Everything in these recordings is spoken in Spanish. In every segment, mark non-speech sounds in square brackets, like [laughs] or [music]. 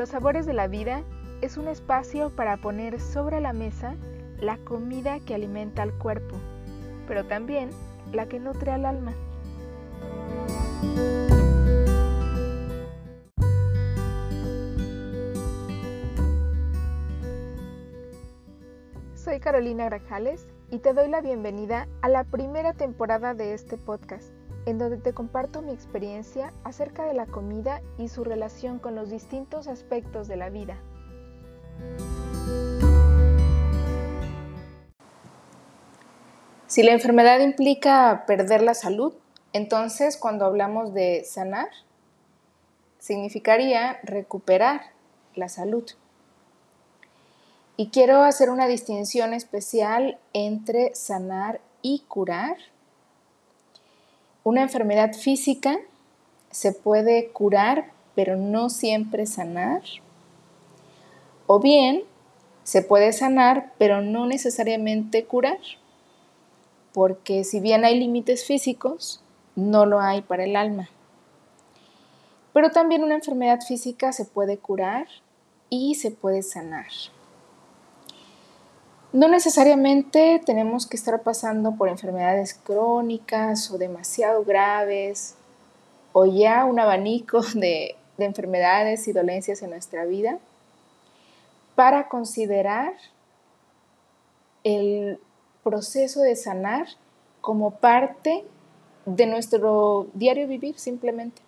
Los sabores de la vida es un espacio para poner sobre la mesa la comida que alimenta al cuerpo, pero también la que nutre al alma. Soy Carolina Grajales y te doy la bienvenida a la primera temporada de este podcast, en donde te comparto mi experiencia acerca de la comida y su relación con los distintos aspectos de la vida. Si la enfermedad implica perder la salud, entonces cuando hablamos de sanar, significaría recuperar la salud. Y quiero hacer una distinción especial entre sanar y curar. Una enfermedad física se puede curar, pero no siempre sanar. O bien, se puede sanar, pero no necesariamente curar. Porque si bien hay límites físicos, no lo hay para el alma. Pero también una enfermedad física se puede curar y se puede sanar. No necesariamente tenemos que estar pasando por enfermedades crónicas o demasiado graves o ya un abanico [laughs] de, enfermedades y dolencias en nuestra vida para considerar el proceso de sanar como parte de nuestro diario vivir simplemente.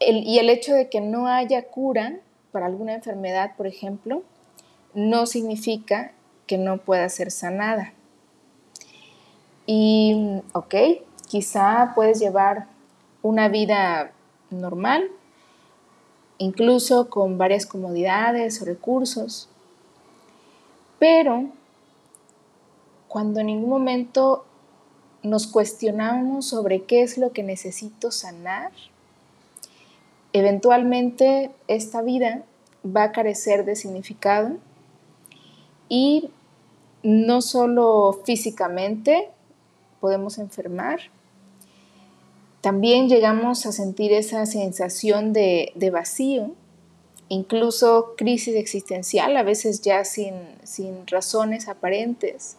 y el hecho de que no haya cura para alguna enfermedad, por ejemplo, no significa que no pueda ser sanada. Y, ok, quizá puedes llevar una vida normal, incluso con varias comodidades o recursos, pero cuando en ningún momento nos cuestionamos sobre qué es lo que necesito sanar, eventualmente esta vida va a carecer de significado y no solo físicamente podemos enfermar, también llegamos a sentir esa sensación de, vacío, incluso crisis existencial, a veces ya sin, sin razones aparentes.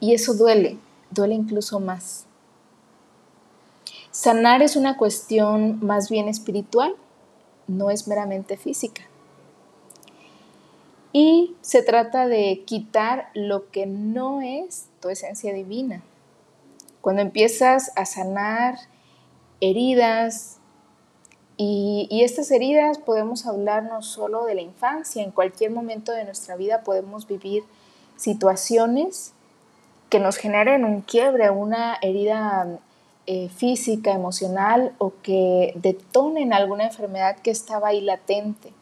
Y eso duele, duele incluso más. Sanar es una cuestión más bien espiritual, no es meramente física. Y se trata de quitar lo que no es tu esencia divina. Cuando empiezas a sanar heridas, y, y, estas heridas podemos hablar no solo de la infancia, en cualquier momento de nuestra vida podemos vivir situaciones que nos generen un quiebre, una herida eh, física, emocional o que detonen alguna enfermedad que estaba ahí latente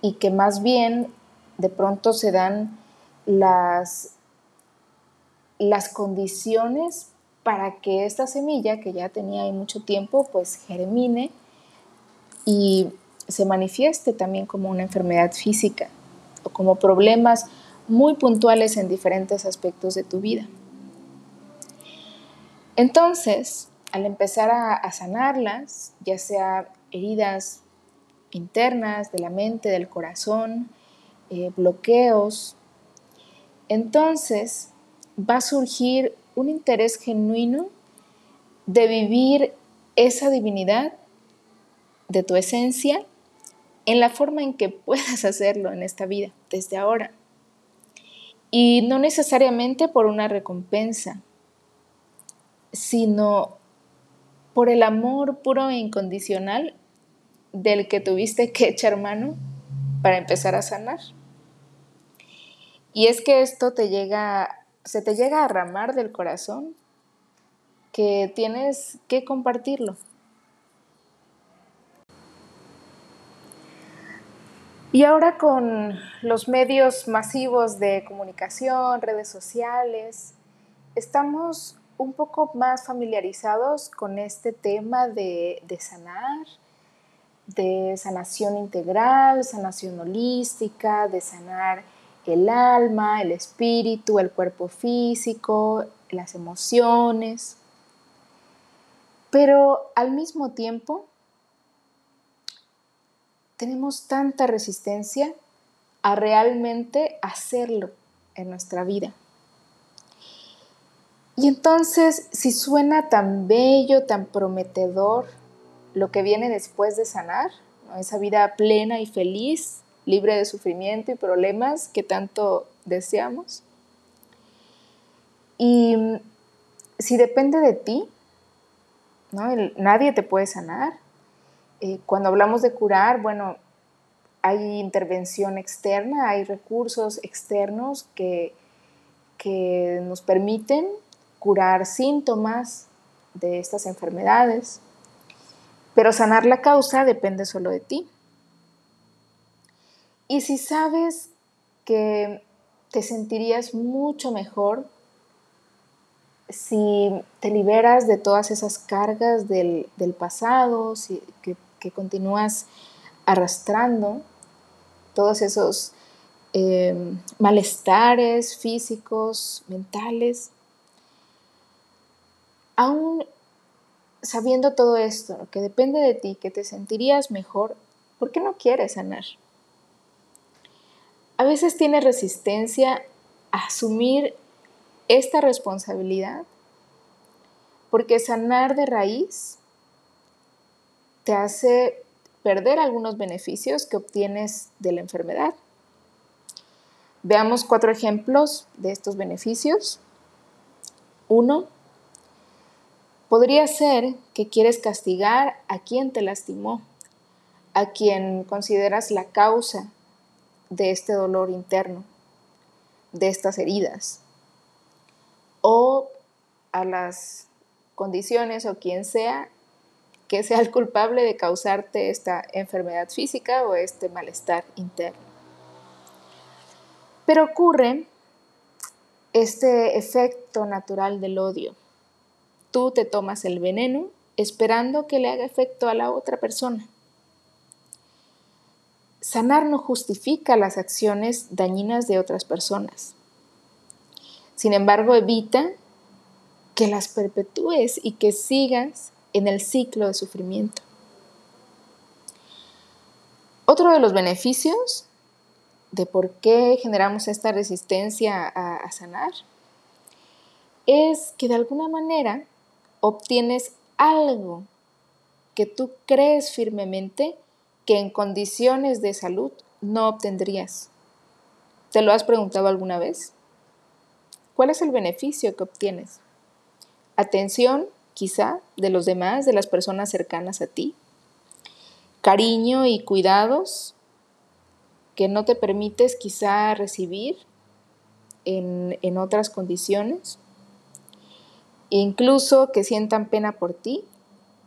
y que más bien de pronto se dan las, las condiciones para que esta semilla que ya tenía ahí mucho tiempo pues germine y se manifieste también como una enfermedad física o como problemas muy puntuales en diferentes aspectos de tu vida. Entonces, al empezar a, sanarlas, ya sea heridas internas de la mente, del corazón, eh, bloqueos, entonces va a surgir un interés genuino de vivir esa divinidad de tu esencia en la forma en que puedas [laughs] hacerlo en esta vida, desde ahora. Y no necesariamente por una recompensa, sino por el amor puro e incondicional del que tuviste que echar mano para empezar a sanar. Y es que esto te llega, se te llega a ramar del corazón que tienes que compartirlo. Y ahora con los medios masivos de comunicación, redes sociales, estamos un poco más familiarizados con este tema de, de sanar, de sanación integral, sanación holística, de sanar el alma, el espíritu, el cuerpo físico, las emociones. Pero al mismo tiempo, tenemos tanta resistencia a realmente hacerlo en nuestra vida. Y entonces, si suena tan bello, tan prometedor lo que viene después de sanar, esa vida plena y feliz, libre de sufrimiento y problemas que tanto deseamos. Y si depende de ti, nadie te puede sanar. Eh, cuando hablamos de curar, bueno, hay intervención externa, hay recursos externos que, que nos permiten curar síntomas de estas enfermedades, pero sanar la causa depende solo de ti. Y si sabes que te sentirías mucho mejor si te liberas de todas esas cargas del, pasado, si, que, continúas arrastrando todos esos eh, malestares físicos, mentales, aún sabiendo todo esto, que depende de ti, que te sentirías mejor, ¿por qué no quieres sanar? A veces tienes resistencia a asumir esta responsabilidad porque sanar de raíz te hace perder algunos beneficios que obtienes de la enfermedad. Veamos cuatro ejemplos de estos beneficios. Uno, Podría ser que quieres castigar a quien te lastimó, a quien consideras la causa de este dolor interno, de estas heridas, o a las condiciones o quien sea que sea el culpable de causarte esta enfermedad física o este malestar interno. Pero ocurre este efecto natural del odio Tú te tomas el veneno esperando que le haga efecto a la otra persona. Sanar no justifica las acciones dañinas de otras personas. Sin embargo, evita que las perpetúes y que sigas en el ciclo de sufrimiento. Otro de los beneficios de por qué generamos esta resistencia a, sanar es que de alguna manera obtienes algo que tú crees firmemente que en condiciones de salud no obtendrías. ¿Te lo has preguntado alguna vez? ¿Cuál es el beneficio que obtienes? Atención, quizá, de los demás, de las personas cercanas a ti. Cariño y cuidados que no te permites quizá recibir en, en otras condiciones incluso que sientan pena por ti,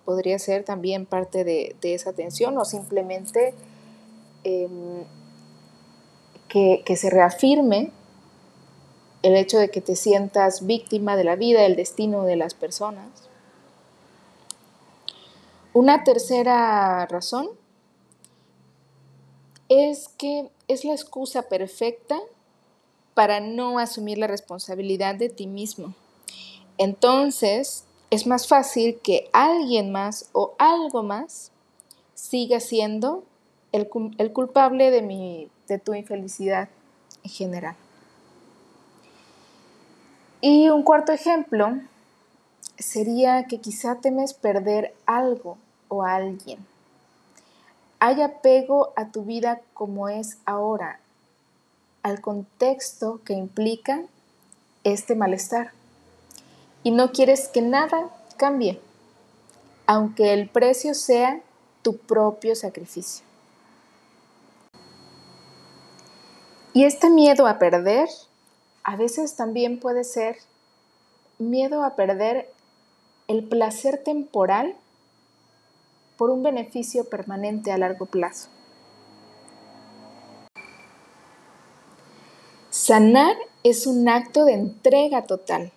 podría ser también parte de, esa atención o simplemente em, que, que se reafirme el hecho de que te sientas víctima de la vida, del destino de las personas. Una tercera razón es que es la excusa perfecta para no asumir la responsabilidad de ti mismo. Entonces, es más fácil que alguien más o algo más siga siendo el, culpable de, de tu infelicidad en general. Y un cuarto ejemplo sería que quizá temes perder algo o a alguien. Hay apego a tu vida como es ahora, al contexto que implica este malestar y no quieres que nada cambie, aunque el precio sea tu propio sacrificio. Y este miedo a perder a veces también puede ser miedo a perder el placer temporal por un beneficio permanente a largo plazo. Sanar es un acto de entrega total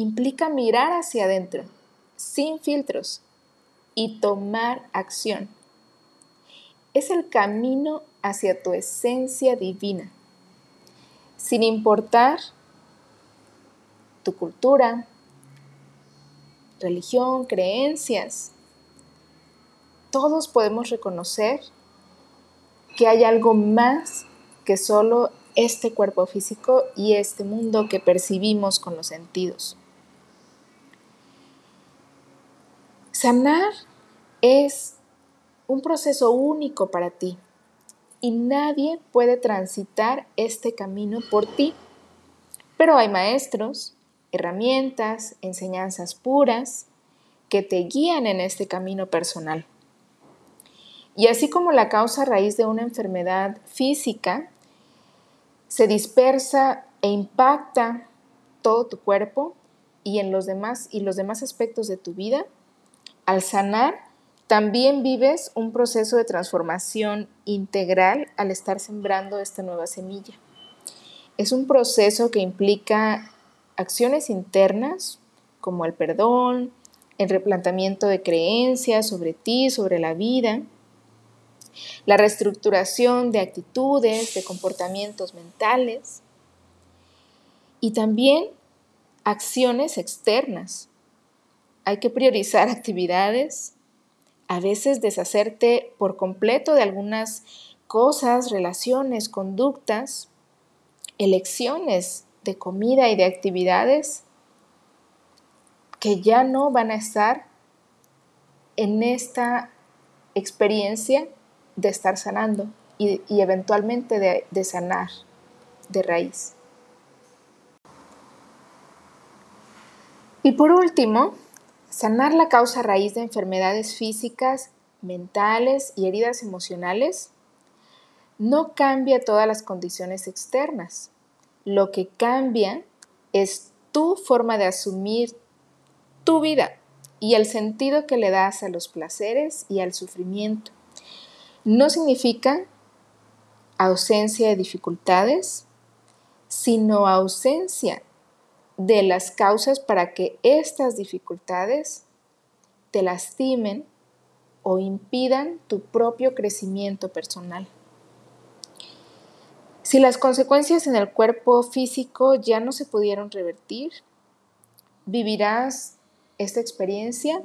implica mirar hacia adentro, sin filtros, y tomar acción. Es el camino hacia tu esencia divina, sin importar tu cultura, religión, creencias. Todos podemos reconocer que hay algo más que solo este cuerpo físico y este mundo que percibimos con los sentidos. Sanar es un proceso único para ti y nadie puede transitar este camino por ti. Pero hay maestros, herramientas, enseñanzas puras que te guían en este camino personal. Y así como la causa raíz de una enfermedad física se dispersa e impacta todo tu cuerpo y en los demás y los demás aspectos de tu vida, al sanar también vives un proceso de transformación integral al estar sembrando esta nueva semilla. Es un proceso que implica acciones internas como el perdón, el replanteamiento de creencias sobre ti, sobre la vida, la reestructuración de actitudes, de comportamientos mentales y también acciones externas. Hay que priorizar [laughs] actividades, a veces deshacerte por completo de algunas cosas, relaciones, conductas, elecciones de comida y de actividades que ya no van a estar en esta experiencia de estar sanando y, eventualmente de, de sanar de raíz. Y por último, Sanar la causa raíz de enfermedades físicas, mentales y heridas emocionales no cambia todas las condiciones externas. Lo que cambia es tu forma de asumir tu vida y el sentido que le das a los placeres y al sufrimiento. No significa ausencia de dificultades, sino ausencia de las causas para que estas dificultades te lastimen o impidan tu propio crecimiento personal. Si las consecuencias en el cuerpo físico ya no se pudieron revertir, vivirás esta experiencia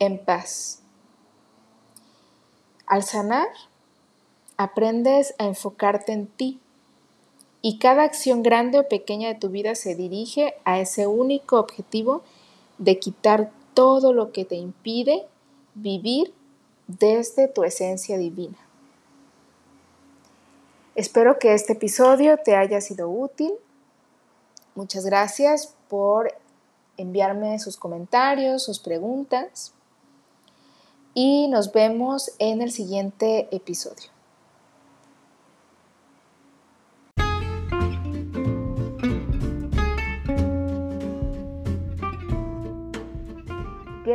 en paz. Al sanar, aprendes a enfocarte en ti y cada acción grande o pequeña de tu vida se dirige a ese único objetivo de quitar todo lo que te impide vivir desde tu esencia divina. Espero que este episodio te haya sido útil. Muchas gracias por enviarme sus comentarios, sus preguntas y nos vemos en el siguiente episodio.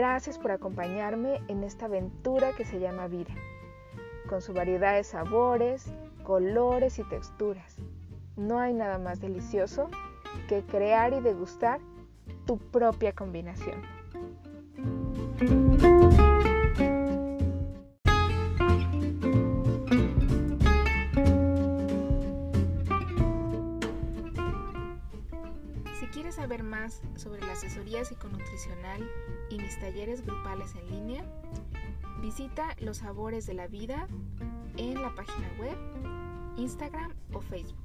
Gracias por acompañarme en esta aventura que se llama vida, con su variedad de sabores, colores y texturas. No hay nada más delicioso que crear y degustar tu propia combinación. Más sobre la asesoría psiconutricional y mis talleres grupales en línea, visita Los Sabores de la Vida en la página web, Instagram o Facebook.